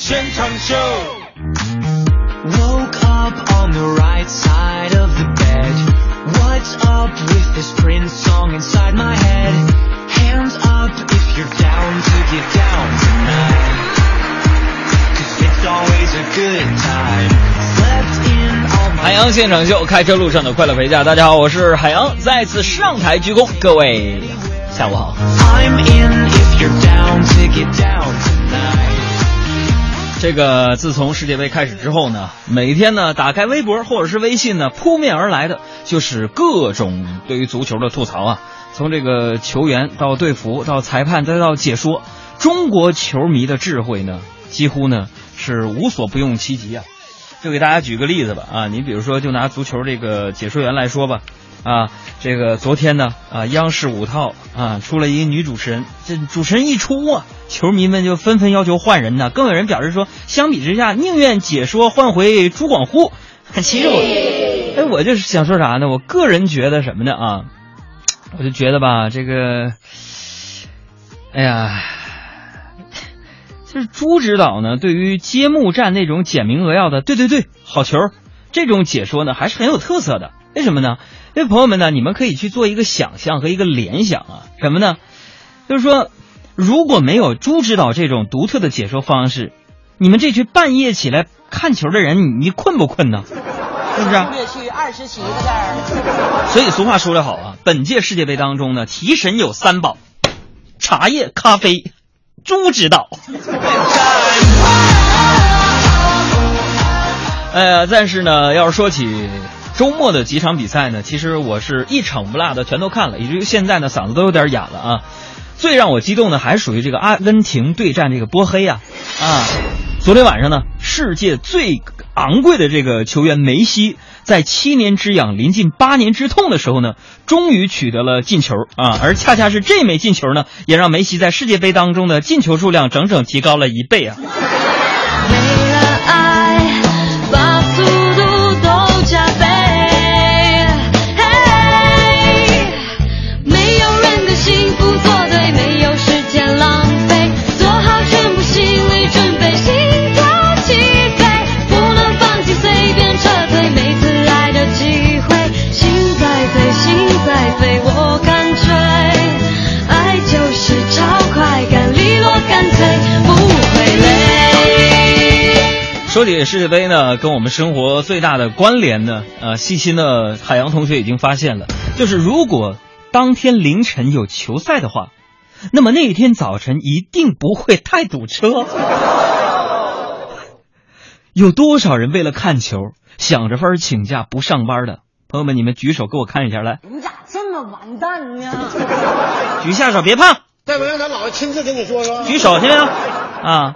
现场秀。 Woke up on the right side of the bed. What's up with this Prince song inside my head? Hands up if you're down to get down tonight. Cause it's always a good time. Slept in all my 海洋现场秀，开车路上的快乐陪驾。大家好，我是海洋，再次上台鞠躬，各位下午好。 I'm in if you're down to get down tonight. 这个自从世界杯开始之后呢，每天呢打开微博或者是微信呢，扑面而来的就是各种对于足球的吐槽啊。从这个球员到队服到裁判再到解说，中国球迷的智慧呢，几乎呢是无所不用其极啊。就给大家举个例子吧啊，你比如说就拿足球这个解说员来说吧，啊，这个昨天呢啊，央视五套啊出了一个女主持人，这主持人一出啊，球迷们就纷纷要求换人呢，更有人表示说，相比之下宁愿解说换回朱广沪。其实我，哎，我就是想说啥呢？我个人觉得什么呢啊？我就觉得吧，这个，哎呀。就是朱指导呢，对于揭幕战那种简明扼要的“对对对，好球”这种解说呢，还是很有特色的。为什么呢？因为朋友们呢，你们可以去做一个想象和一个联想啊，什么呢？就是说，如果没有朱指导这种独特的解说方式，你们这群半夜起来看球的人，你你困不困呢？是不是？略去二十七个字儿。所以俗话说得好啊，本届世界杯当中呢，提神有三宝：茶叶、咖啡、朱指导。哎呀，但是呢，要是说起周末的几场比赛呢，其实我是一场不落的全都看了，以至于现在呢嗓子都有点哑了啊。最让我激动的还属于这个阿根廷对战这个波黑啊啊！昨天晚上呢，世界最昂贵的这个球员梅西，在七年之痒临近八年之痛的时候呢，终于取得了进球啊！而恰恰是这枚进球呢，也让梅西在世界杯当中的进球数量整整提高了一倍啊！说起世界杯呢，跟我们生活最大的关联呢，呃，细心的海洋同学已经发现了，就是如果当天凌晨有球赛的话，那么那一天早晨一定不会太堵车。有多少人为了看球，想着法儿请假不上班的？朋友们，你们举手给我看一下，来，你咋这么完蛋呢？举下手，别怕。再不让咱姥爷亲自跟你说说。举手听没有？啊，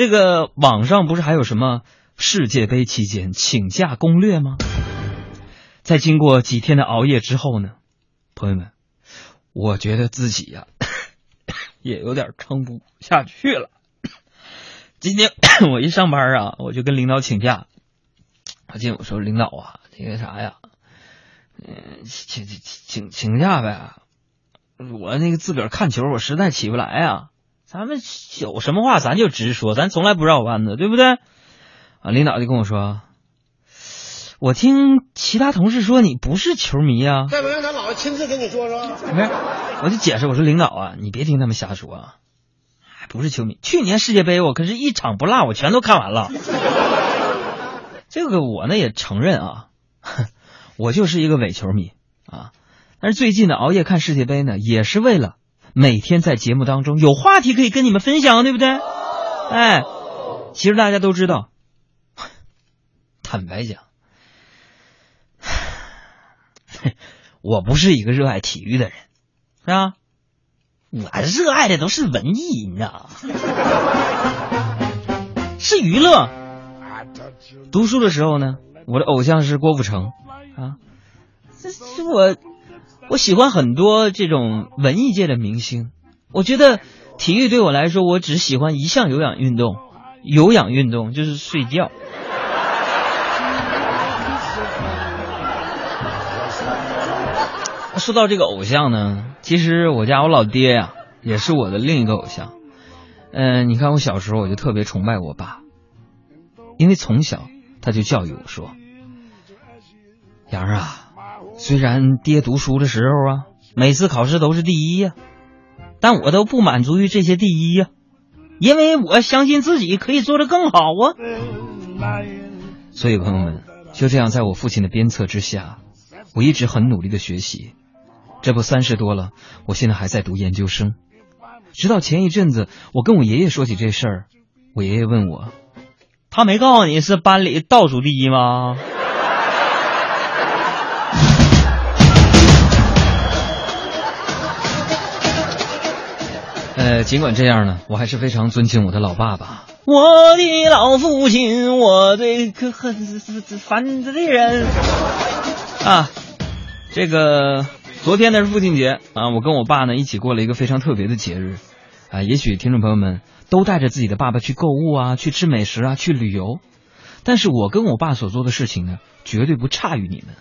这个网上不是还有什么世界杯期间请假攻略吗？在经过几天的熬夜之后呢，朋友们，我觉得自己呀、也有点撑不下去了。今天我一上班啊，我就跟领导请假。我进我说领导啊，那个啥呀，嗯，请请请请假呗。我那个自个儿看球，我实在起不来啊。咱们有什么话咱就直说，咱从来不绕弯子，对不对？啊，领导就跟我说，我听其他同事说你不是球迷啊。再不让咱老爷亲自跟你说说。我就解释，我说领导啊，你别听他们瞎说啊，还不是球迷。去年世界杯我可是一场不落，我全都看完了。这个我呢也承认啊，我就是一个伪球迷啊。但是最近呢，熬夜看世界杯呢，也是为了每天在节目当中有话题可以跟你们分享，对不对？哎，其实大家都知道，坦白讲，我不是一个热爱体育的人，是吧？我热爱的都是文艺，你知道吗？是娱乐。读书的时候呢，我的偶像是郭富城啊，这是我我喜欢很多这种文艺界的明星。我觉得体育对我来说，我只喜欢一项有氧运动，有氧运动就是睡觉。说到这个偶像呢，其实我家我老爹呀、也是我的另一个偶像。嗯、你看我小时候我就特别崇拜我爸，因为从小他就教育我说：“杨儿啊，虽然爹读书的时候啊，每次考试都是第一呀、但我都不满足于这些第一呀、因为我相信自己可以做得更好啊。”所以朋友们，就这样在我父亲的鞭策之下，我一直很努力的学习。这不三十多了，我现在还在读研究生。直到前一阵子，我跟我爷爷说起这事儿，我爷爷问我：“他没告诉你是班里倒数第一吗？”尽管这样呢，我还是非常尊敬我的老爸爸。我的老父亲，我最可恨烦的人啊！这个昨天呢是父亲节啊，我跟我爸呢一起过了一个非常特别的节日啊。也许听众朋友们都带着自己的爸爸去购物啊，去吃美食啊，去旅游，但是我跟我爸所做的事情呢，绝对不差于你们。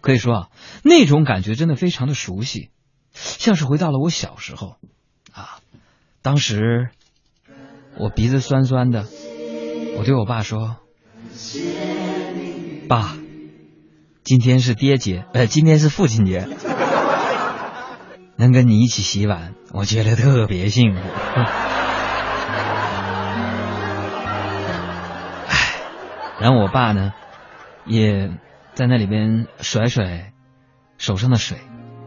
可以说啊，那种感觉真的非常的熟悉，像是回到了我小时候啊。当时我鼻子酸酸的，我对我爸说：“爸，今天是爹节，呃，今天是父亲节，能跟你一起洗碗，我觉得特别幸福。”唉，然后我爸呢，也在那里边甩甩手上的水，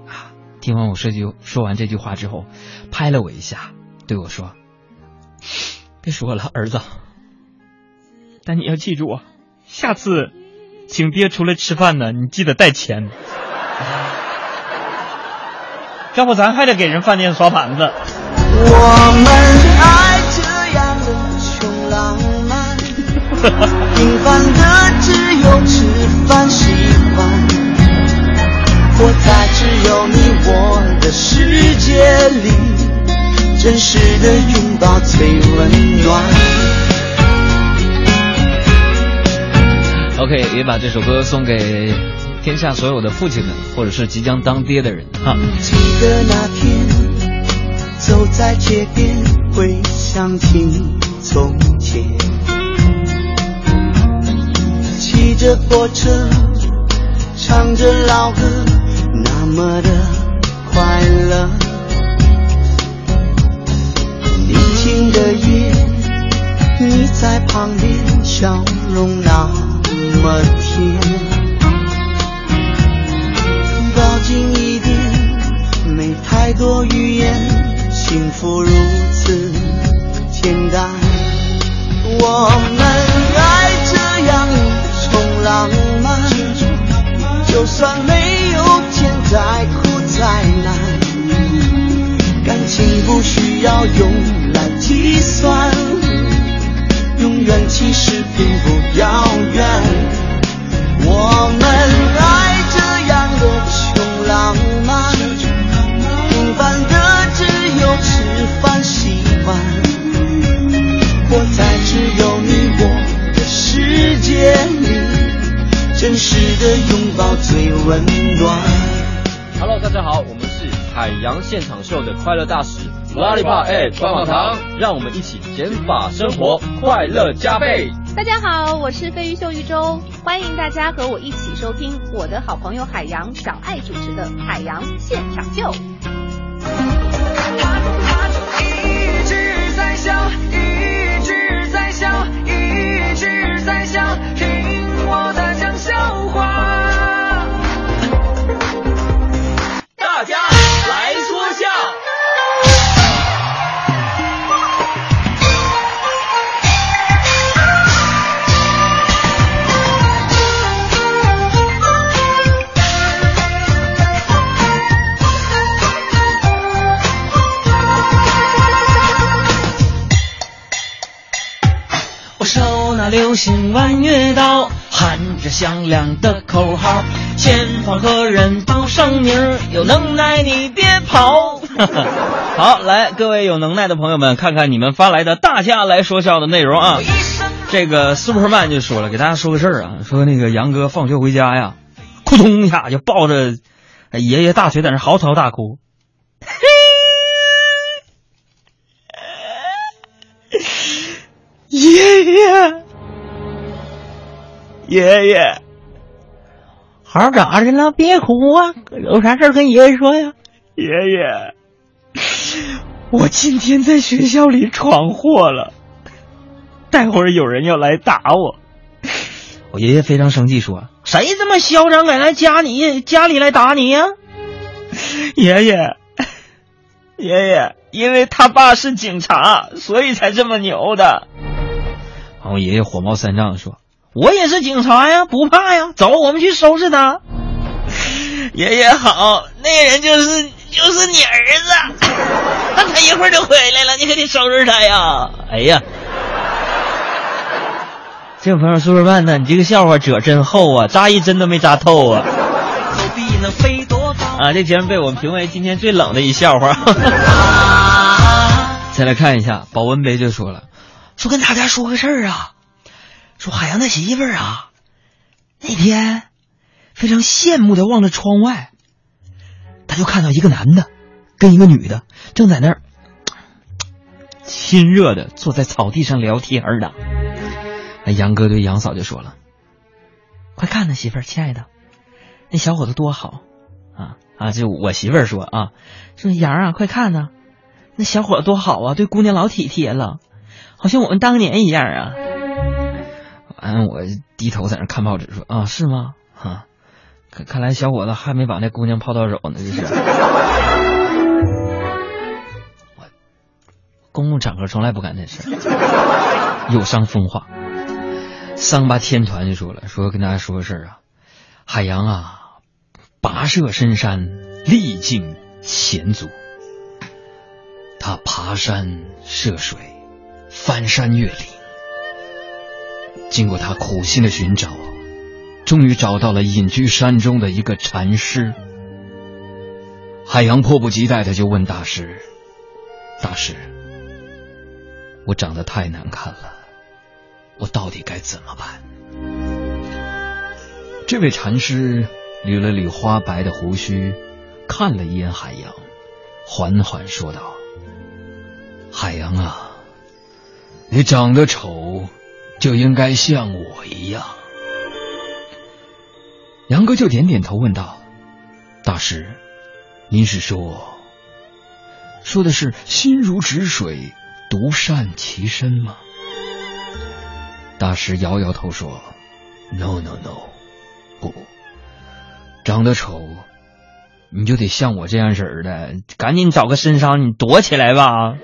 啊，听完我说句说完这句话之后，拍了我一下，对我说。别说了，儿子。但你要记住，下次请爹出来吃饭呢，你记得带钱，要不咱还得给人饭店刷盘子。我们爱这样的穷浪漫，平凡的只有吃真实的拥抱最温暖。OK，也把这首歌送给天下所有的父亲们，或者是即将当爹的人哈。记得那天走在街边，回想起从前，骑着破车，唱着老歌，那么的快乐。夜，你在旁边，笑容那么甜。抱紧一点，没太多语言，幸福如此简单。我们爱这样一种浪漫，就算没有天再苦再难，感情不需要用计算，永远其实并不遥远。我们爱这样的穷浪漫，平凡的只有吃饭洗碗，活在只有你我的世界里，真实的拥抱最温暖。Hello，大家好，我们是海洋现场秀的快乐大使 Lollipop 哎棒棒糖，让我们一起减法生活，快乐加倍。大家好，我是飞鱼秀玉舟，欢迎大家和我一起收听我的好朋友海洋小爱主持的海洋现场秀。一直在笑，一直在笑，一直在笑，听我在流星弯月刀，喊着响亮的口号，前方何人报上名？有能耐你别跑！好，来，各位有能耐的朋友们，看看你们发来的大家来说笑的内容啊。这个 Superman 就说了，给大家说个事儿啊，说那个杨哥放学回家呀，扑通一下就抱着爷爷大腿在那嚎啕大哭。爷爷，爷爷，孩儿咋的了？别哭啊！有啥事儿跟爷爷说呀。爷爷，我今天在学校里闯祸了，待会儿有人要来打我。我爷爷非常生气，说：“谁这么嚣张，敢来家里家里来打你呀、爷爷，爷爷，因为他爸是警察，所以才这么牛的。”然后我爷爷火冒三丈地说我也是警察呀，不怕呀。走，我们去收拾他。“爷爷好，那人就是就是你儿子，那他一会儿就回来了，你可得收拾他呀。”哎呀，这位朋友说说办呢，你这个笑话褶真厚啊，扎一针都没扎透啊。啊，这节目被我们评为今天最冷的一笑话。再来看一下，保温杯就说了，说跟大家说个事儿啊，说海洋的媳妇儿啊，那天非常羡慕的望着窗外，他就看到一个男的跟一个女的正在那儿亲热的坐在草地上聊天儿呢。那杨哥对杨嫂就说了：“快看呐，媳妇儿，亲爱的，那小伙子多好啊啊！”就我媳妇儿说啊，说杨啊，快看呐，那小伙子多好啊，对姑娘老体贴了，好像我们当年一样啊。完，我低头在那看报纸说啊，是吗？哈、看看来小伙子还没把那姑娘泡到手呢，这是。我公共场合从来不干这事儿，有伤风化。桑巴天团就说了，说跟大家说个事儿啊，海洋啊，跋涉深山，历尽险阻，他爬山涉水，翻山越岭，经过他苦心的寻找，终于找到了隐居山中的一个禅师。海洋迫不及待的就问大师：“大师，我长得太难看了。”我到底该怎么办？这位禅师捋了捋花白的胡须，看了一眼海洋，缓缓说道：“海洋啊，你长得丑，就应该像我一样。”杨哥就点点头，问道：“大师，您是说，说的是心如止水，独善其身吗？”大师摇摇头说：“No No No，不，长得丑，你就得像我这样式的，赶紧找个深山你躲起来吧。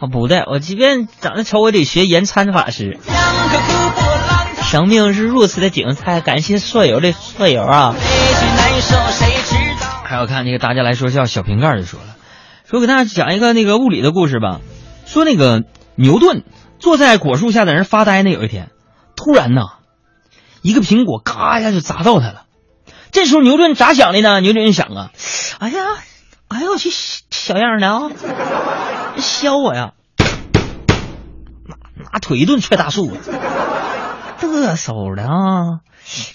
啊，不对，我即便长得丑，我得学严参法师。生命是如此的精彩，感谢所有的所有啊！还有看那个大家来说笑，小瓶盖就说了，说给大家讲一个那个物理的故事吧。说那个牛顿坐在果树下在那儿发呆呢，有一天，突然呐，一个苹果嘎一下就砸到他了。这时候牛顿咋想的呢？牛顿想啊，哎呀，哎呦我去，小样的啊，削我呀！拿拿腿一顿踹大树啊，嘚瑟的啊！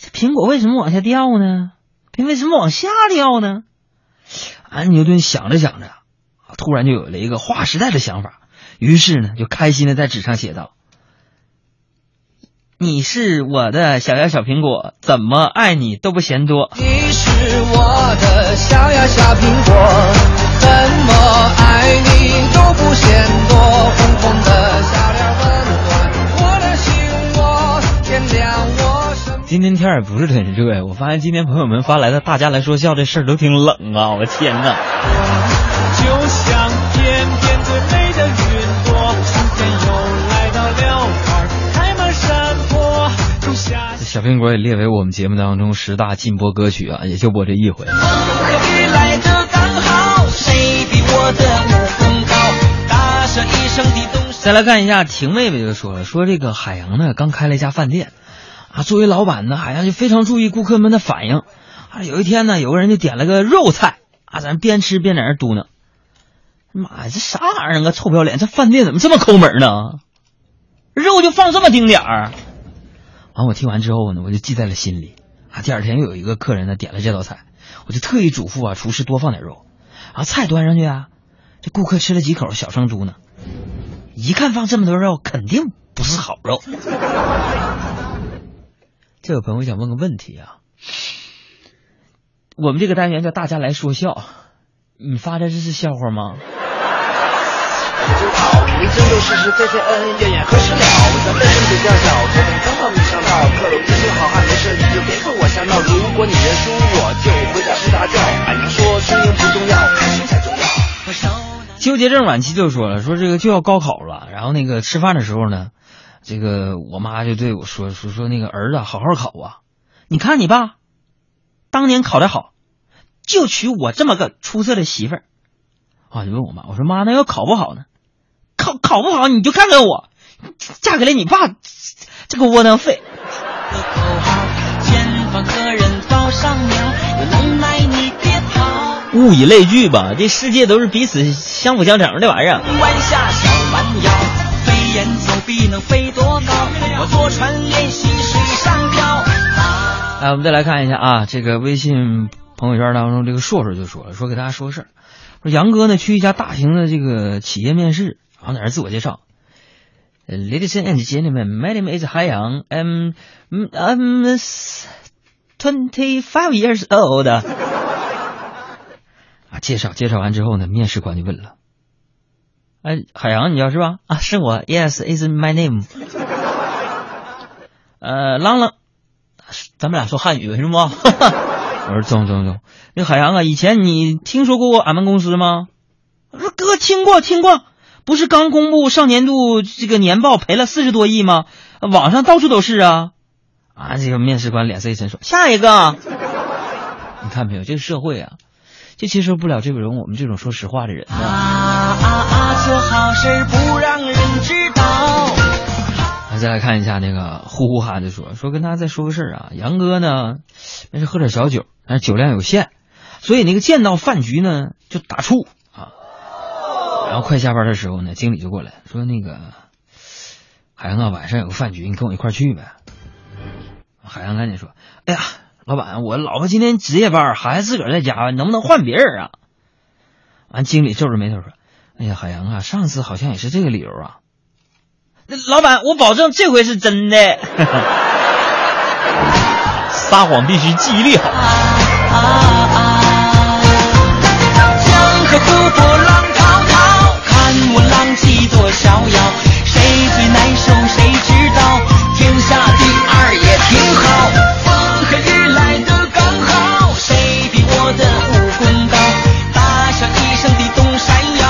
这苹果为什么往下掉呢？它为什么往下掉呢？啊，牛顿想着想着，突然就有了一个划时代的想法，于是呢，就开心的在纸上写道：“你是我的小呀小苹果，怎么爱你都不嫌多。我的小呀小苹果，怎么爱你都不嫌多。红红的小脸温暖我的心窝，点亮我生”今天天儿也不是很热，我发现今天朋友们发来的大家来说笑这事儿都挺冷啊！我天呐！就像天边最美小苹果也列为我们节目当中十大禁播歌曲啊，也就播这一回。再来看一下，婷妹妹就说了，说这个海洋呢刚开了一家饭店，啊，作为老板呢，海洋就非常注意顾客们的反应。啊，有一天呢，有个人就点了个肉菜，啊，咱边吃边在那嘟囔：“妈呀，这啥玩意儿啊？臭不要脸！这饭店怎么这么抠门呢？肉就放这么丁点儿？”完我听完之后呢，我就记在了心里啊。第二天又有一个客人呢点了这道菜，我就特意嘱咐啊厨师多放点肉。啊，菜端上去啊，这顾客吃了几口小生猪呢，一看放这么多肉，肯定不是好肉。这位朋友想问个问题啊，我们这个单元叫大家来说笑，你发的这是笑话吗？就好，人生都是是非非恩恩怨怨何时了？咱们身嘴调调，头等舱到你上道，克隆真正好汉没事你就别和我瞎闹。如果你认输，我就回家睡大觉。俺娘说输赢不重要，开心才重要。纠结症晚期就说了，说这个就要高考了，然后那个吃饭的时候呢，这个我妈就对我说说说那个儿子好好考啊，你看你爸当年考得好，就娶我这么个出色的媳妇儿。啊，就问我妈，我说妈，那要考不好呢？考考不好你就看看我，嫁给了你爸这个窝囊废。物以类聚吧，这世界都是彼此相辅相成的玩意儿。弯下小弯腰，飞檐走壁能飞多高？我坐船练习水上漂。来，我们再来看一下啊，这个微信朋友圈当中，这个硕硕就说了，说给大家说个事儿，说杨哥呢去一家大型的这个企业面试，然后在那自我介绍。Ladies and gentlemen, my name is 海洋，I'm I'm twenty five years old。啊，介绍介绍完之后呢，面试官就问了：“哎，海洋你叫是吧？啊，是我，Yes, is my name。呃，浪浪，咱们俩说汉语是吗？我说中中中。那海洋啊，以前你听说过俺们公司吗？我说哥听过听过，不是刚公布上年度这个年报赔了四十多亿吗？网上到处都是啊。啊，这个面试官脸色一沉说：“下一个。”你看没有，这个社会啊。就接受不了这种我们这种说实话的人啊啊啊！做好事不让人知道。啊再来看一下那个呼呼哈就说说跟大家再说个事儿啊，杨哥呢，那是喝点小酒，但是酒量有限，所以那个见到饭局呢就打怵。然后快下班的时候呢，经理就过来说那个海洋啊，晚上有个饭局，你跟我一块去呗。海洋赶紧说，哎呀。老板，我老婆今天值夜班，孩子自个儿在家，能不能换别人啊？完，经理皱着眉头说：“哎呀，海洋啊，上次好像也是这个理由啊。”那老板，我保证这回是真的。撒谎必须记忆力好。江河湖泊，多逍遥，谁最难受谁知道？天下第二也挺好，风和日来的刚好，谁比我的武功高？大笑一声的东山腰，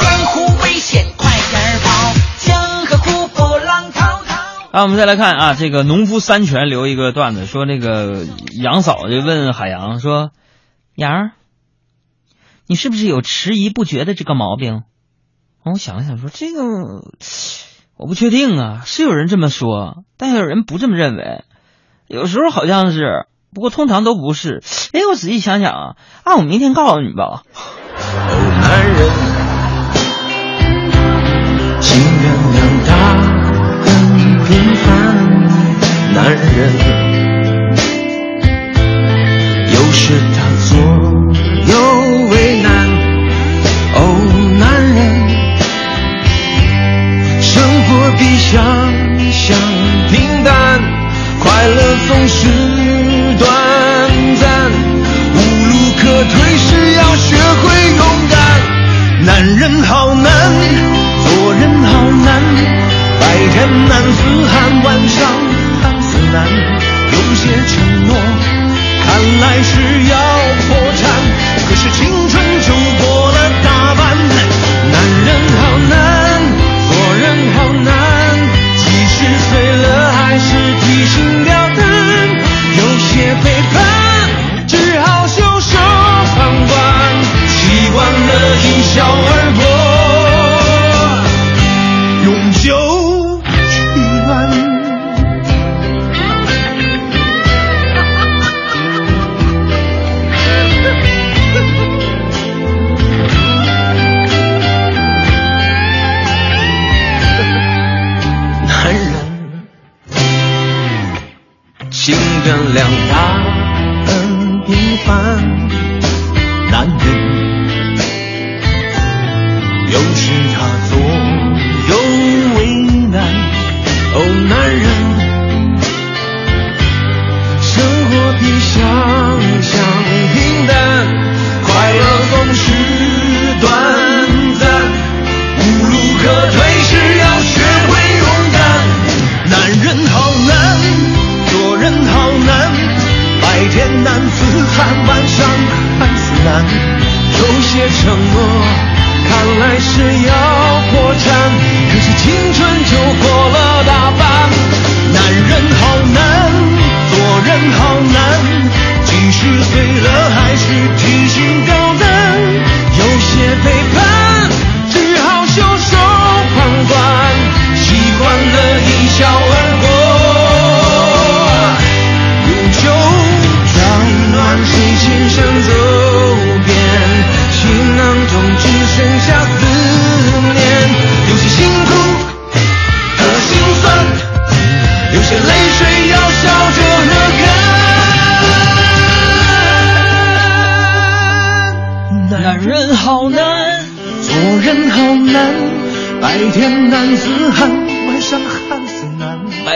江湖危险快点跑，江河湖波浪滔滔。啊，我们再来看啊，这个农夫三全留一个段子，说那个杨嫂就问海洋说：“杨儿，你是不是有迟疑不决的这个毛病？”我想了想说：“这个我不确定啊，是有人这么说，但有人不这么认为。有时候好像是，不过通常都不是。哎，我仔细想想啊，啊，我明天告诉你吧。”，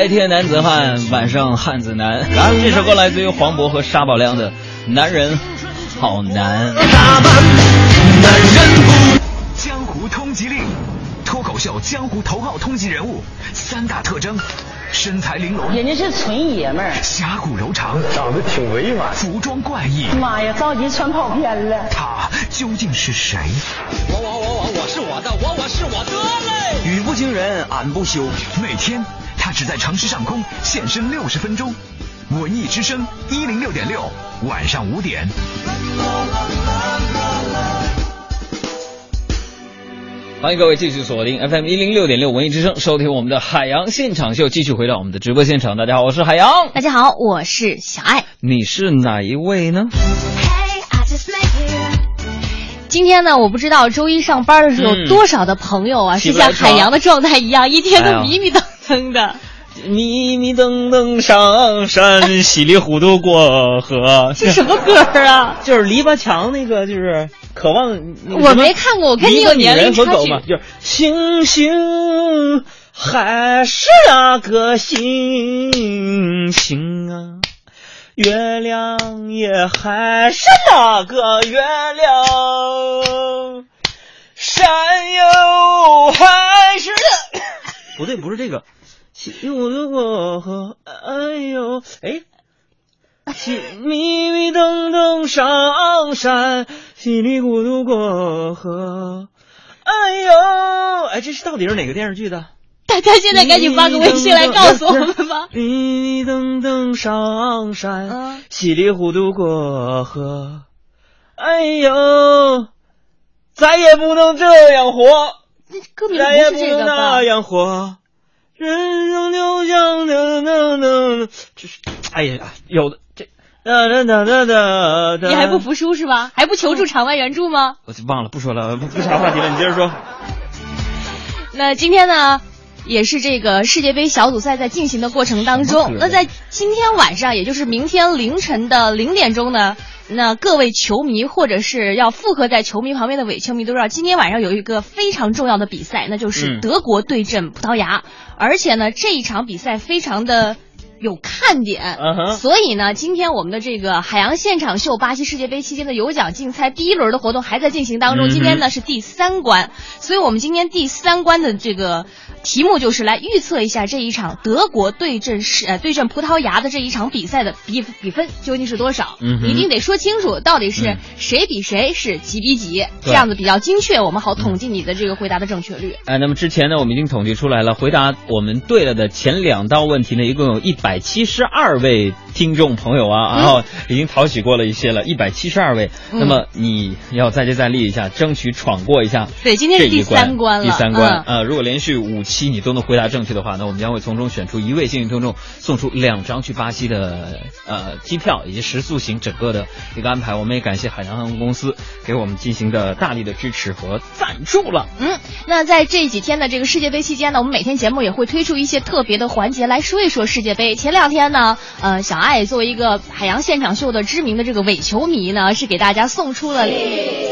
白天男子汉，晚上汉子难。这首歌来自于黄渤和沙宝亮的《男人好难》。男人不。江湖通缉令，脱口秀江湖头号通缉人物，三大特征：身材玲珑，人家是纯爷们儿，侠骨柔肠，长得挺委婉，服装怪异。妈呀，着急穿跑偏了。他究竟是谁？我我我我我是我的，我我是我的嘞！语不惊人俺不休。每天他只在城市上空现身六十分钟。文艺之声一零六点六，晚上五点。欢迎各位继续锁定 FM 一零六点六文艺之声，收听我们的海洋现场秀。继续回到我们的直播现场，大家好，我是海洋。大家好，我是小爱。你是哪一位呢？今天呢，我不知道周一上班的时候有多少的朋友啊，嗯是像海洋的状态一样，一天都迷迷瞪瞪的。迷迷瞪瞪上山，稀里糊涂过河。这什么歌啊？就是篱笆墙那个，就是渴望。我没看过，我跟你有年龄差距。就是星星还是那个星星啊，月亮也还是那个月亮，山又还是不对，不是这个。稀里糊涂过河，哎呦，哎，稀迷迷瞪瞪上山，稀里糊涂过河，哎呦，哎，这是到底是哪个电视剧的？大家现在赶紧发个微信来告诉我们吧。迷迷瞪瞪上山，稀里糊涂过河，哎呦，咱也不能这样活，歌名再也不能那吧？样活。人生就像那那那，这是哎呀，有的这哒哒哒哒哒。你还不服输是吧？还不求助场外援助吗？我就忘了，不说了，不不啥话题了，你接着说。那今天呢，也是这个世界杯小组赛在进行的过程当中。那在今天晚上，也就是明天凌晨的零点钟呢，那各位球迷或者是要附和在球迷旁边的伪球迷都知道，今天晚上有一个非常重要的比赛，那就是嗯德国对阵葡萄牙。而且呢，这一场比赛非常的。有看点嗯哼所以呢，今天我们的这个海洋现场秀巴西世界杯期间的有奖竞猜第一轮的活动还在进行当中。今天呢是第三关，所以我们今天第三关的这个题目就是来预测一下这一场德国对阵是呃对阵葡萄牙的这一场比赛的比比分究竟是多少？一定得说清楚，到底是嗯谁比谁是几比几，这样子比较精确，我们好统计你的这个回答的正确率。哎，那么之前呢，我们已经统计出来了，回答我们对了的前两道问题呢，一共有一百七十二位听众朋友啊，然后已经讨取过了一些了，一百七十二位。嗯那么你要再接再厉一下，争取闯过一下。对今天是第三关了第三关、嗯呃，如果连续五期你都能回答正确的话，那我们将会从中选出一位幸运听众，送出两张去巴西的呃机票以及食宿行整个的一个安排。我们也感谢海洋航空公司给我们进行的大力的支持和赞助了。嗯，那在这几天的这个世界杯期间呢，我们每天节目也会推出一些特别的环节来说一说世界杯。前两天呢，呃，小爱作为一个海洋现场秀的知名的这个伪球迷呢，是给大家送出了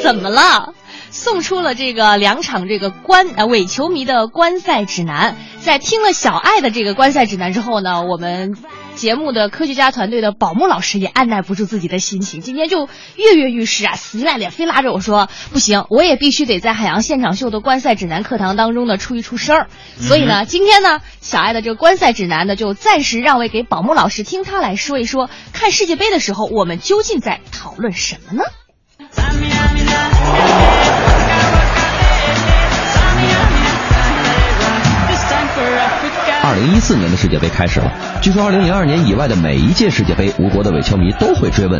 怎么了？送出了这个两场这个观呃伪球迷的观赛指南。在听了小爱的这个观赛指南之后呢，我们节目的科学家团队的宝木老师也按耐不住自己的心情，今天就跃跃欲试啊，死赖脸，非拉着我说不行，我也必须得在海洋现场秀的观赛指南课堂当中呢出一出声儿。所以呢，今天呢，小爱的这个观赛指南呢，就暂时让位给宝木老师，听他来说一说，看世界杯的时候，我们究竟在讨论什么呢？零一四年的世界杯开始了，据说二零零二年以外的每一届世界杯，吴国的伪球迷都会追问：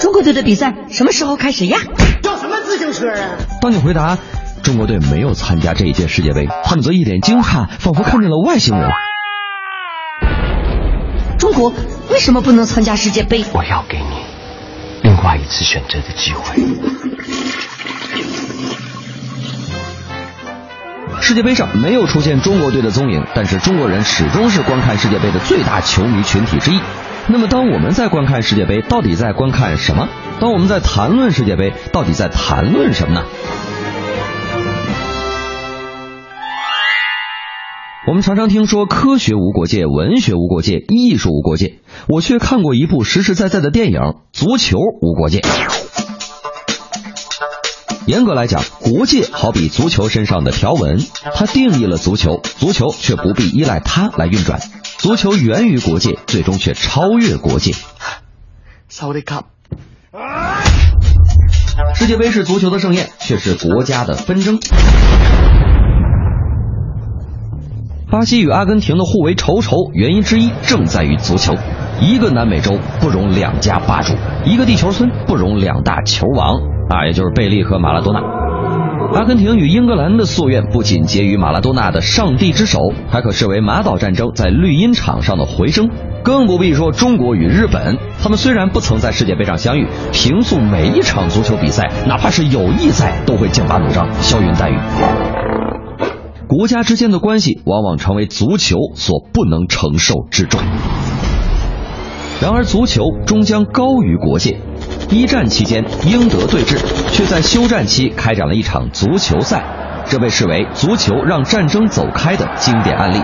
中国队的比赛什么时候开始呀？叫什么自行车啊？当你回答中国队没有参加这一届世界杯，他们则一脸惊诧，仿佛看见了外星人。中国为什么不能参加世界杯？我要给你另外一次选择的机会。世界杯上没有出现中国队的踪影，但是中国人始终是观看世界杯的最大球迷群体之一。那么，当我们在观看世界杯，到底在观看什么？当我们在谈论世界杯，到底在谈论什么呢？我们常常听说科学无国界、文学无国界、艺术无国界，我却看过一部实实在在的电影《足球无国界》。严格来讲，国界好比足球身上的条纹，它定义了足球，足球却不必依赖它来运转。足球源于国界，最终却超越国界。世界杯是足球的盛宴，却是国家的纷争。巴西与阿根廷的互为仇仇，原因之一正在于足球。一个南美洲不容两家霸主，一个地球村不容两大球王啊，也就是贝利和马拉多纳。阿根廷与英格兰的夙愿不仅结于马拉多纳的上帝之手，还可视为马岛战争在绿茵场上的回声。更不必说中国与日本，他们虽然不曾在世界杯上相遇，平素每一场足球比赛，哪怕是友谊赛，都会剑拔弩张，消云淡雨。国家之间的关系往往成为足球所不能承受之重。然而，足球终将高于国界。一战期间，英德对峙，却在休战期开展了一场足球赛，这被视为足球让战争走开的经典案例。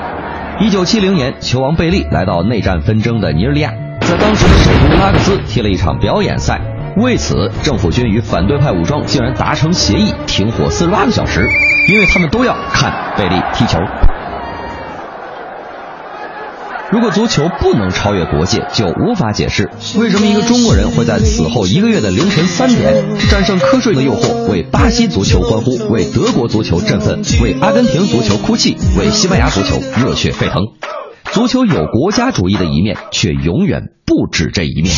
一九七零年，球王贝利来到内战纷争的尼日利亚，在当时的首都拉各斯踢了一场表演赛。为此，政府军与反对派武装竟然达成协议，停火四十八个小时，因为他们都要看贝利踢球。如果足球不能超越国界，就无法解释为什么一个中国人会在此后一个月的凌晨三点，战胜瞌睡的诱惑，为巴西足球欢呼，为德国足球振奋，为阿根廷足球哭泣，为西班牙足球热血沸腾。足球有国家主义的一面，却永远不止这一面。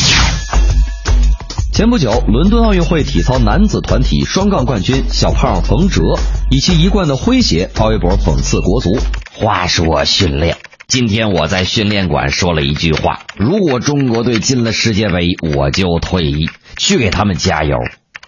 前不久，伦敦奥运会体操男子团体双杠冠军小胖冯哲以其一贯的诙谐发微博讽刺国足。话说训练。今天我在训练馆说了一句话：如果中国队进了世界杯，我就退役，去给他们加油。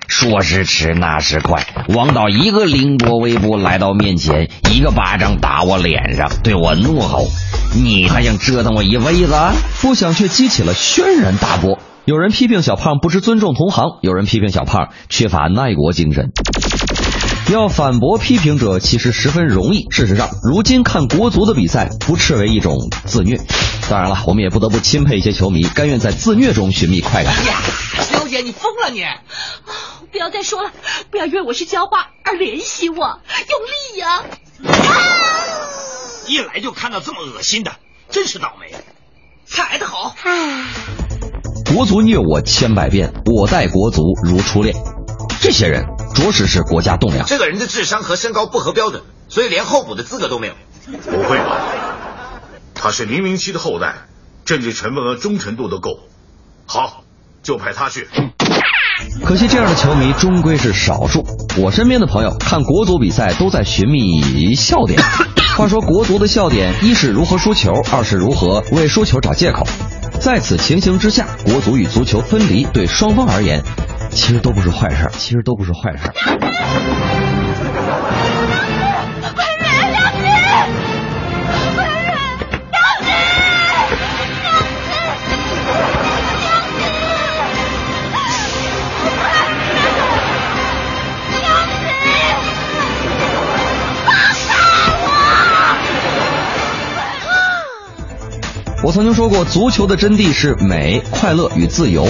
说时迟，那时快，王导一个凌波微步来到面前，一个巴掌打我脸上，对我怒吼：“你还想折腾我一辈子？”不想却激起了轩然大波。有人批评小胖不知尊重同行，有人批评小胖缺乏爱国精神。要反驳批评者其实十分容易。事实上，如今看国足的比赛不斥为一种自虐。当然了，我们也不得不钦佩一些球迷，甘愿在自虐中寻觅快感。呀，刘姐，你疯了你！不要再说了，不要因为我是浇花而怜惜我，用力呀！啊一来就看到这么恶心的，真是倒霉。踩得好！国足虐我千百遍，我待国足如初恋。这些人着实是国家栋梁。这个人的智商和身高不合标准，所以连候补的资格都没有。不会吧？他是零零七的后代，政治成分和忠诚度都够。好，就派他去。可惜这样的球迷终归是少数。我身边的朋友看国足比赛都在寻觅笑点。话说国足的笑点，一是如何输球，二是如何为输球找借口。在此情形之下，国足与足球分离，对双方而言，其实都不是坏事儿，其实都不是坏事儿。我曾经说过，足球的真谛是美、快乐与自由，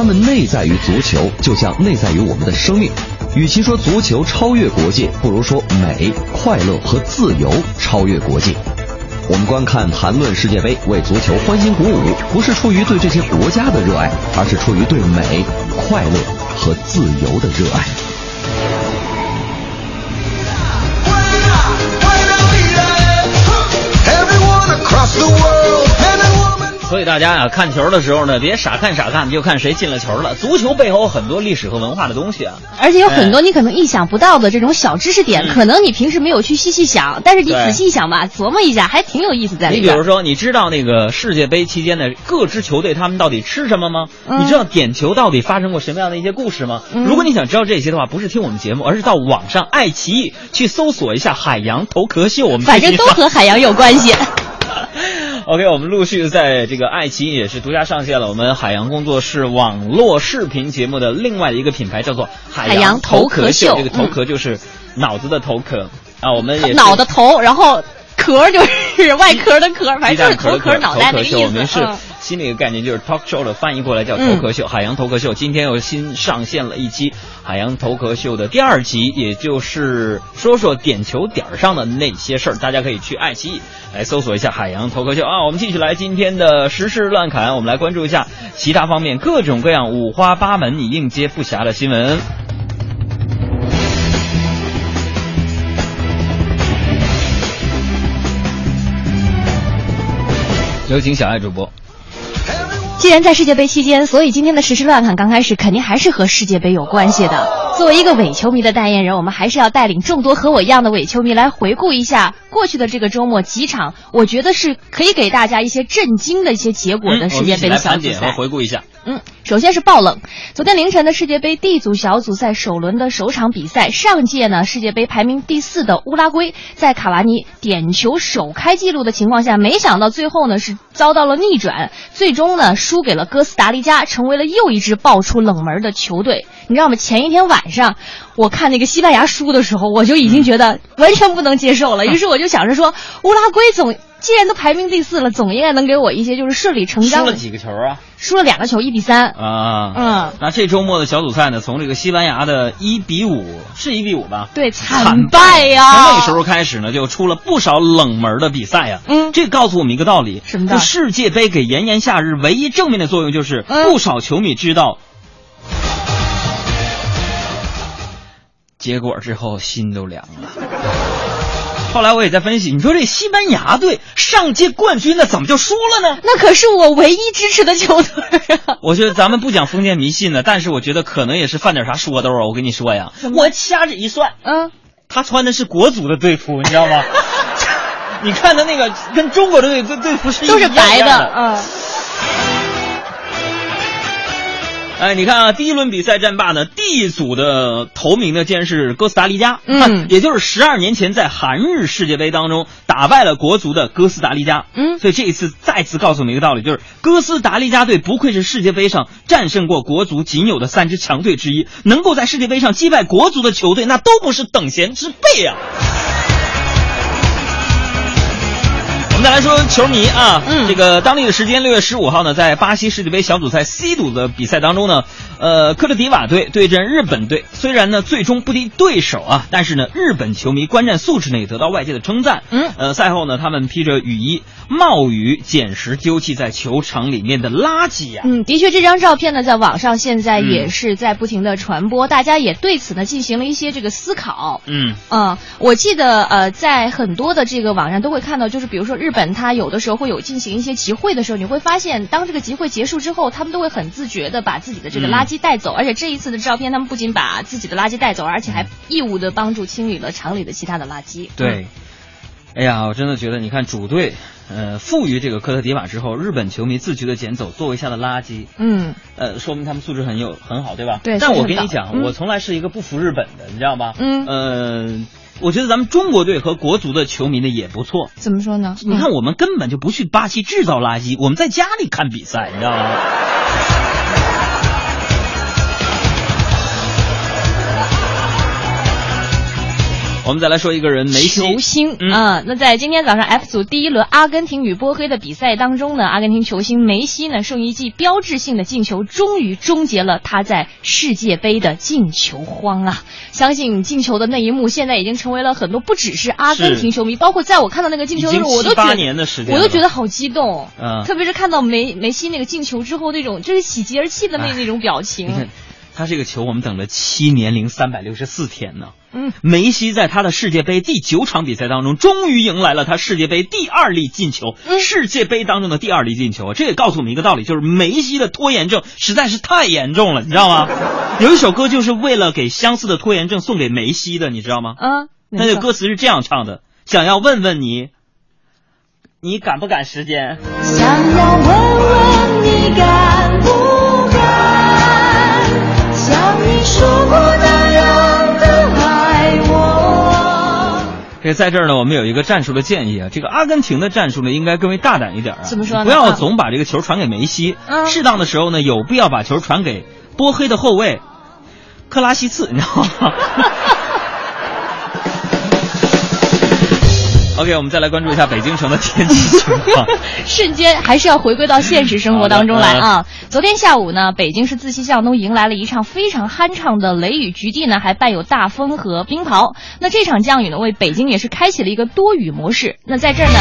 他们内在于足球，就像内在于我们的生命。与其说足球超越国界，不如说美、快乐和自由超越国界。我们观看、谈论世界杯，为足球欢欣鼓舞，不是出于对这些国家的热爱，而是出于对美、快乐和自由的热爱。所以大家啊、看球的时候呢，别傻看傻看，就看谁进了球了。足球背后有很多历史和文化的东西啊。而且有很多你可能意想不到的这种小知识点，可能你平时没有去细细想，但是你仔细一想吧，琢磨一下，还挺有意思在里边。你比如说，你知道那个世界杯期间的各支球队他们到底吃什么吗？嗯你知道点球到底发生过什么样的一些故事吗？嗯如果你想知道这些的话，不是听我们节目，而是到网上爱奇艺去搜索一下海洋头壳秀。我们反正都和海洋有关系。OK，我们陆续在这个爱奇艺也是独家上线了我们海洋工作室网络视频节目的另外的一个品牌，叫做海海洋头壳壳秀这个头壳就是脑子的头壳、啊，我们也是脑的头，然后壳就是 外壳的壳，反正就是头壳壳，脑袋那个头壳秀，意我们是新的一个概念，就是 talk show 的翻译过来叫头壳秀，海洋头壳秀。今天又新上线了一期海洋头壳秀的第二集，也就是说说点球点儿上的那些事儿。大家可以去爱奇艺来搜索一下海洋头壳秀啊。我们继续来今天的时事乱侃，我们来关注一下其他方面各种各样五花八门、你应接不暇的新闻。有请小爱主播。既然在世界杯期间，所以今天的时事乱侃刚开始肯定还是和世界杯有关系的。作为一个伪球迷的代言人，我们还是要带领众多和我一样的伪球迷来回顾一下过去的这个周末几场，我觉得是可以给大家一些震惊的一些结果的世界杯的小组嗯我们一起来和。回顾一下。嗯，首先是爆冷。昨天凌晨的世界杯 D 组小组赛首轮的首场比赛，上届呢世界杯排名第四的乌拉圭，在卡瓦尼点球首开纪录的情况下，没想到最后呢是遭到了逆转，最终呢输给了哥斯达黎加，成为了又一支爆出冷门的球队。你知道吗？前一天晚上我看那个西班牙输的时候，我就已经觉得完全不能接受了，于是我就想着说，乌拉圭总既然都排名第四了，总应该能给我一些就是顺理成章。输了几个球啊？输了两个球，一比三。啊，嗯，那这周末的小组赛呢，从这个西班牙的一比五，是一比五吧？对，惨惨败呀！从那时候开始呢，就出了不少冷门的比赛呀。嗯，这告诉我们一个道理：什么道理世界杯给炎炎夏日唯一正面的作用，就是嗯不少球迷知道。结果之后心都凉了。后来我也在分析，你说这西班牙队上届冠军了，怎么就输了呢？那可是我唯一支持的球队啊！我觉得咱们不讲封建迷信呢，但是我觉得可能也是犯点啥说道啊。我跟你说呀，我掐指一算，嗯，他穿的是国足的队服，你知道吗？你看他那个跟中国的队队队服是一都是样样白的，嗯。哎，你看啊，第一轮比赛战罢呢，D 组的头名呢竟然是哥斯达黎加，嗯。也就是十二年前在韩日世界杯当中打败了国足的哥斯达黎加，嗯，所以这一次再次告诉我们一个道理，就是哥斯达黎加队不愧是世界杯上战胜过国足仅有的三支强队之一，能够在世界杯上击败国足的球队，那都不是等闲之辈啊。们再来说球迷啊，嗯，这个当地的时间六月十五号呢，在巴西世界杯小组赛 C 组的比赛当中呢，呃，科特迪瓦队对阵日本队，虽然呢最终不敌对手啊，但是呢，日本球迷观战素质呢也得到外界的称赞。嗯，呃，赛后呢，他们披着雨衣，冒雨捡拾丢弃在球场里面的垃圾呀、嗯，的确，这张照片呢，在网上现在也嗯是在不停的传播，大家也对此呢进行了一些这个思考。嗯嗯，我记得呃，在很多的这个网上都会看到，就是比如说日本，它有的时候会有进行一些集会的时候，你会发现，当这个集会结束之后，他们都会很自觉的把自己的这个垃圾圾带走，而且这一次的照片，他们不仅把自己的垃圾带走，而且还义务的帮助清理了厂里的其他的垃圾。对，哎呀，我真的觉得，你看主队，呃，赋予这个科特迪瓦之后，日本球迷自觉的捡走座位下的垃圾，嗯，呃，说明他们素质很有很好，对吧？对但我跟你讲，嗯我从来是一个不服日本的，你知道吗？嗯。呃，我觉得咱们中国队和国足的球迷呢也不错。怎么说呢？你看，我们根本就不去巴西制造垃圾，我们在家里看比赛，你知道吗？我们再来说一个人，梅西球星啊、那在今天早上 F 组第一轮阿根廷与波黑的比赛当中呢，阿根廷球星梅西呢送一记标志性的进球，终于终结了他在世界杯的进球荒啊！相信进球的那一幕，现在已经成为了很多不只是阿根廷球迷，包括在我看到那个进球的时候，我都觉得年的时间我都觉得好激动。嗯特别是看到梅梅西那个进球之后，那种就是喜极而泣的那哎那种表情。他这个球我们等了七年零三百六十四天呢。嗯，梅西在他的世界杯第九场比赛当中，终于迎来了他世界杯第二粒进球，嗯世界杯当中的第二粒进球。这也告诉我们一个道理，就是梅西的拖延症实在是太严重了，你知道吗？有一首歌就是为了给相似的拖延症送给梅西的，你知道吗？嗯，那个歌词是这样唱的：想要问问你，你赶不赶时间？想要这在这儿呢，我们有一个战术的建议啊，这个阿根廷的战术呢，应该更为大胆一点啊。怎么说呢不要啊总把这个球传给梅西，嗯适当的时候呢，有必要把球传给波黑的后卫克拉西茨，你知道吗 ？OK，我们再来关注一下北京城的天气情况。瞬间还是要回归到现实生活当中来啊！昨天下午呢，北京市自西向东迎来了一场非常酣畅的雷雨，局地呢还伴有大风和冰雹。那这场降雨呢，为北京也是开启了一个多雨模式。那在这儿呢。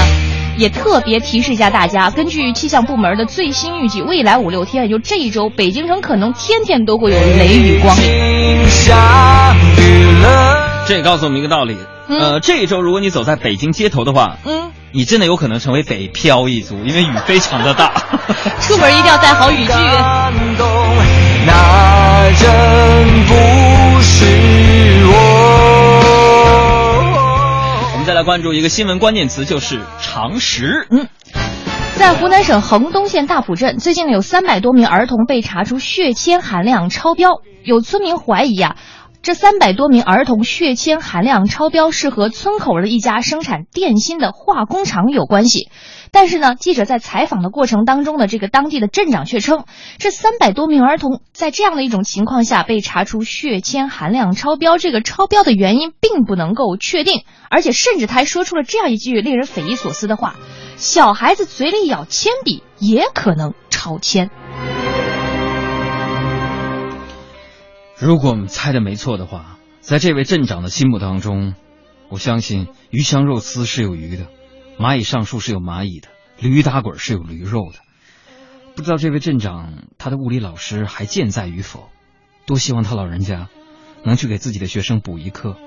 也特别提示一下大家，根据气象部门的最新预计，未来五六天，也就这一周，北京城可能天天都会有雷雨光。这也告诉我们一个道理，呃，这一周如果你走在北京街头的话，嗯，你真的有可能成为北漂一族，因为雨非常的大。出门一定要带好雨具。那真不是我。我们再来关注一个新闻关键词，就是常识。嗯。在湖南省衡东县大埔镇，最近呢有三百多名儿童被查出血铅含量超标，有村民怀疑啊，这三百多名儿童血铅含量超标是和村口的一家生产电芯的化工厂有关系。但是呢，记者在采访的过程当中呢，这个当地的镇长却称，这三百多名儿童在这样的一种情况下被查出血铅含量超标，这个超标的原因并不能够确定，而且甚至他还说出了这样一句令人匪夷所思的话：小孩子嘴里咬铅笔也可能超铅。如果我们猜的没错的话，在这位镇长的心目当中，我相信鱼香肉丝是有鱼的，蚂蚁上树是有蚂蚁的，驴打滚是有驴肉的。不知道这位镇长他的物理老师还健在与否？多希望他老人家能去给自己的学生补一课。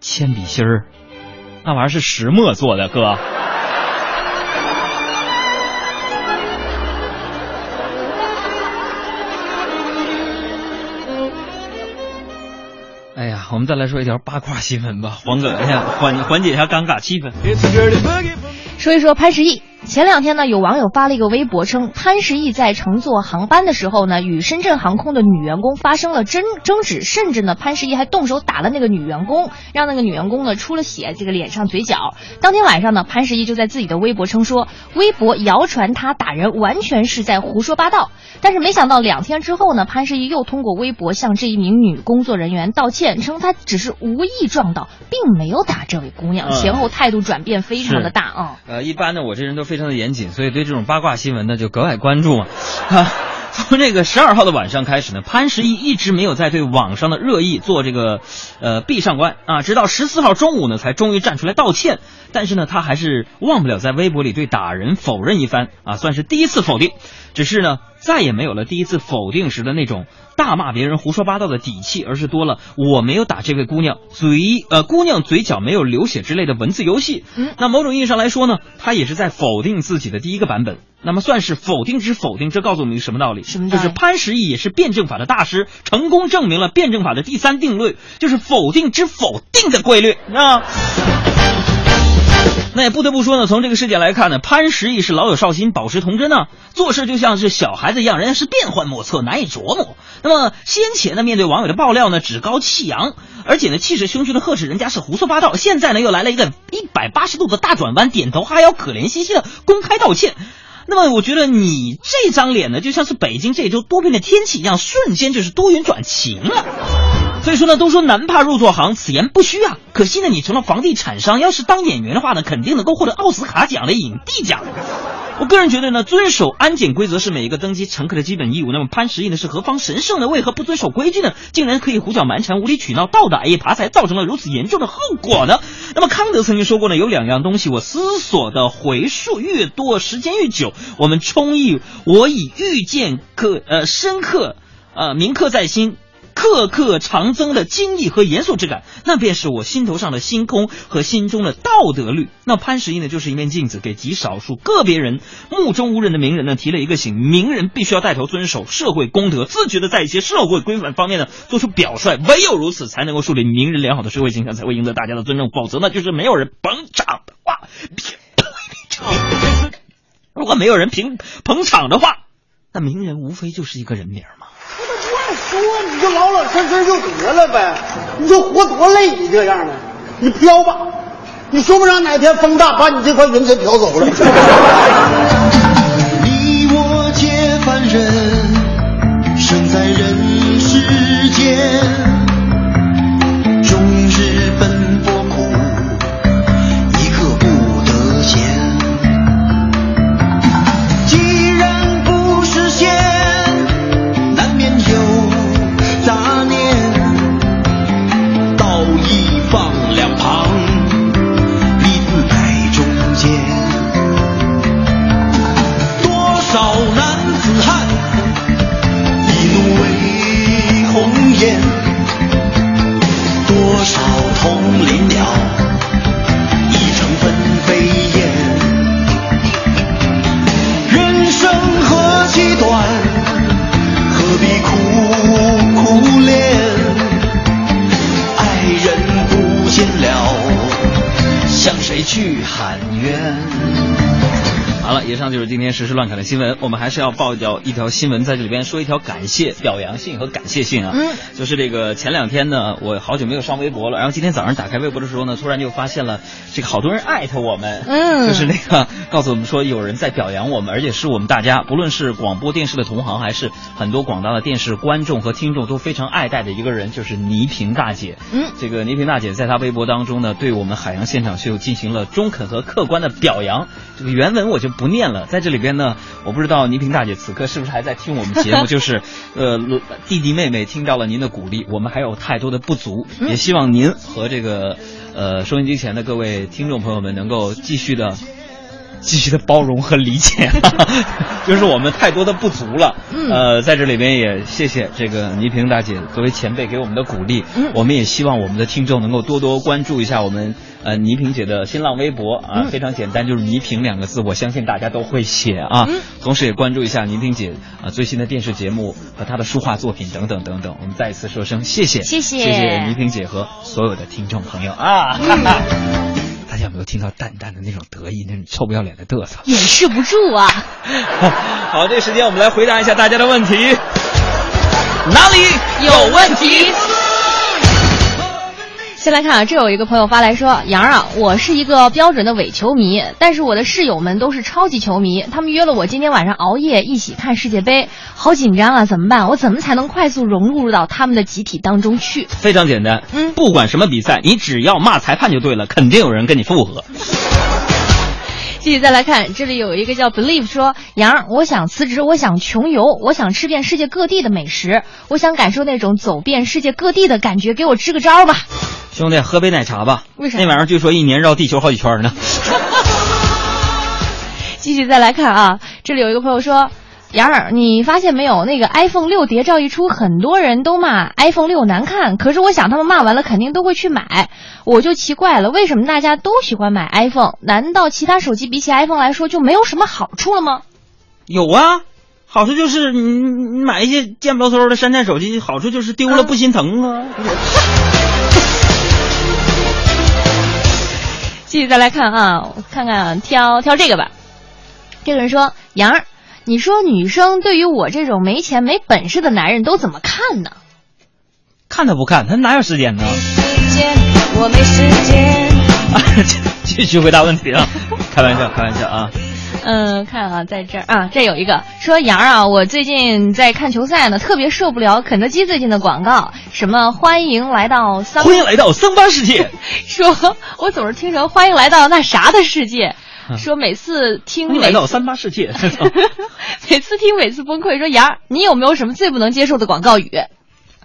铅笔芯儿，那玩意儿是石墨做的，哥。我们再来说一条八卦新闻吧，缓解一下，缓缓解一下尴尬气氛。说一说潘石屹。前两天呢，有网友发了一个微博称，潘石屹在乘坐航班的时候呢，与深圳航空的女员工发生了争争执，甚至呢，潘石屹还动手打了那个女员工，让那个女员工呢出了血，这个脸上、嘴角。当天晚上呢，潘石屹就在自己的微博称说，微博谣传他打人完全是在胡说八道。但是没想到两天之后呢，潘石屹又通过微博向这一名女工作人员道歉，称他只是无意撞到，并没有打这位姑娘，前后态度转变非常的大啊。呃，一般呢，我这人都非非常的严谨，所以对这种八卦新闻呢就格外关注嘛。啊，从这个十二号的晚上开始呢，潘石屹一直没有在对网上的热议做这个呃闭上关啊，直到十四号中午呢，才终于站出来道歉。但是呢，他还是忘不了在微博里对打人否认一番啊，算是第一次否定。只是呢，再也没有了第一次否定时的那种大骂别人胡说八道的底气，而是多了我没有打这位姑娘嘴呃姑娘嘴角没有流血之类的文字游戏。嗯，那某种意义上来说呢，他也是在否定自己的第一个版本那么算是否定之否定，这告诉我们一个什么道理？什么就是潘石屹也是辩证法的大师，成功证明了辩证法的第三定律，就是否定之否定的规律啊。那也不得不说呢，从这个事件来看呢，潘石屹是老有少心，保持童真啊，做事就像是小孩子一样，人家是变幻莫测，难以琢磨。那么先前呢，面对网友的爆料呢，趾高气扬，而且呢，气势汹汹的呵斥人家是胡说八道。现在呢，又来了一个一百八十度的大转弯，点头哈腰，可怜兮兮的公开道歉。那么我觉得你这张脸呢，就像是北京这周多变的天气一样，瞬间就是多云转晴了。所以说呢，都说男怕入错行，此言不虚啊。可惜呢，你成了房地产商，要是当演员的话呢，肯定能够获得奥斯卡奖的影帝奖。我个人觉得呢，遵守安检规则是每一个登机乘客的基本义务。那么潘石屹呢是何方神圣呢？为何不遵守规矩呢？竟然可以胡搅蛮缠、无理取闹、倒打一耙，才造成了如此严重的后果呢？那么康德曾经说过呢，有两样东西，我思索的回数越多，时间越久，我们充溢，我已遇见刻呃深刻，呃铭刻在心。刻刻长增的惊异和严肃之感，那便是我心头上的星空和心中的道德律。那潘石屹呢，就是一面镜子，给极少数个别人目中无人的名人呢提了一个醒：名人必须要带头遵守社会公德，自觉的在一些社会规范方面呢做出表率，唯有如此，才能够树立名人良好的社会形象，才会赢得大家的尊重。否则呢，就是没有人捧场的话，如果没有人评捧场的话，那名人无非就是一个人名嘛。说你就老老实实就得了呗，你就活多累，你这样的，你飘吧，你说不上哪天风大把你这块云彩飘走了。你我皆凡人，生在人世间，就是今天实时乱侃的新闻。我们还是要报一条一条新闻，在这里边说一条感谢、表扬信和感谢信啊。嗯，就是这个前两天呢，我好久没有上微博了，然后今天早上打开微博的时候呢，突然就发现了这个好多人艾特我们，嗯就是那个告诉我们说有人在表扬我们，而且是我们大家，不论是广播电视的同行，还是很多广大的电视观众和听众都非常爱戴的一个人，就是倪萍大姐。嗯，这个倪萍大姐在她微博当中呢，对我们海洋现场秀进行了中肯和客观的表扬。这个原文我就不念了，在这里边呢，我不知道倪萍大姐此刻是不是还在听我们节目，就是呃弟弟妹妹听到了您的鼓励，我们还有太多的不足，也希望您和这个呃收音机前的各位听众朋友们能够继续的。继续的包容和理解，就是我们太多的不足了。嗯呃，在这里边也谢谢这个倪萍大姐作为前辈给我们的鼓励。嗯我们也希望我们的听众能够多多关注一下我们呃倪萍姐的新浪微博啊，嗯非常简单，就是倪萍两个字，我相信大家都会写啊。嗯同时也关注一下倪萍姐啊最新的电视节目和她的书画作品等等等等。我们再一次说声谢谢，谢谢谢谢倪萍姐和所有的听众朋友啊。哈 哈大家有没有听到淡淡的那种得意，那种臭不要脸的嘚瑟？掩饰不住啊。好，这时间我们来回答一下大家的问题。哪里有问题？先来看啊，这有一个朋友发来说：“杨儿啊，我是一个标准的伪球迷，但是我的室友们都是超级球迷，他们约了我今天晚上熬夜一起看世界杯，好紧张啊，怎么办？我怎么才能快速融入到他们的集体当中去？”非常简单，嗯，不管什么比赛，你只要骂裁判就对了，肯定有人跟你附和。继续再来看，这里有一个叫 Believe 说：“杨儿，我想辞职，我想穷游，我想吃遍世界各地的美食，我想感受那种走遍世界各地的感觉，给我支个招吧。”兄弟，喝杯奶茶吧。为啥那玩意儿据说一年绕地球好几圈呢。继续再来看啊，这里有一个朋友说：“杨儿，你发现没有？那个 iPhone 六谍照一出，很多人都骂 iPhone 六难看。可是我想他们骂完了肯定都会去买，我就奇怪了，为什么大家都喜欢买 iPhone？难道其他手机比起 iPhone 来说就没有什么好处了吗？有啊，好处就是你你买一些贱不嗖嗖的山寨手机，好处就是丢了不心疼啊。继续再来看啊，看看挑挑这个吧。这个人说：“杨儿，你说女生对于我这种没钱没本事的男人都怎么看呢？看他不看，他哪有时间呢？时间，我没时间。继续回答问题啊，开玩笑，开玩笑啊。嗯，看啊，在这儿啊，这有一个说杨儿啊，我最近在看球赛呢，特别受不了肯德基最近的广告，什么欢迎来到桑，欢迎来到桑巴世界，说我总是听成欢迎来到那啥的世界。说每次听来到三八世界，每次听每次崩溃。说杨儿，你有没有什么最不能接受的广告语？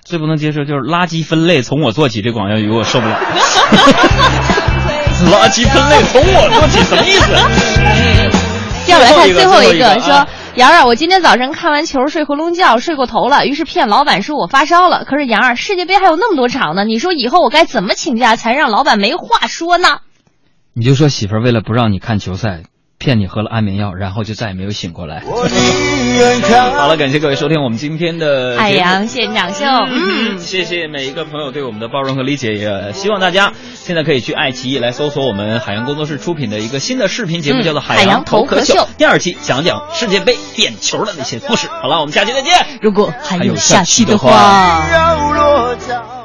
最不能接受就是垃圾分类从我做起，这广告语我受不了。垃圾分类从我做起什么意思？接下来看最后一个，啊说杨儿，我今天早晨看完球睡回笼觉，睡过头了，于是骗老板说我发烧了。可是杨儿，世界杯还有那么多场呢，你说以后我该怎么请假才让老板没话说呢？你就说媳妇儿为了不让你看球赛，骗你喝了安眠药，然后就再也没有醒过来。好了，感谢各位收听我们今天的海洋现场秀，嗯，谢谢每一个朋友对我们的包容和理解，也希望大家现在可以去爱奇艺来搜索我们海洋工作室出品的一个新的视频节目，嗯叫做《海洋头壳秀第二期，讲讲世界杯点球的那些故事。好了，我们下期再见。如果还还有有下下期的期的话。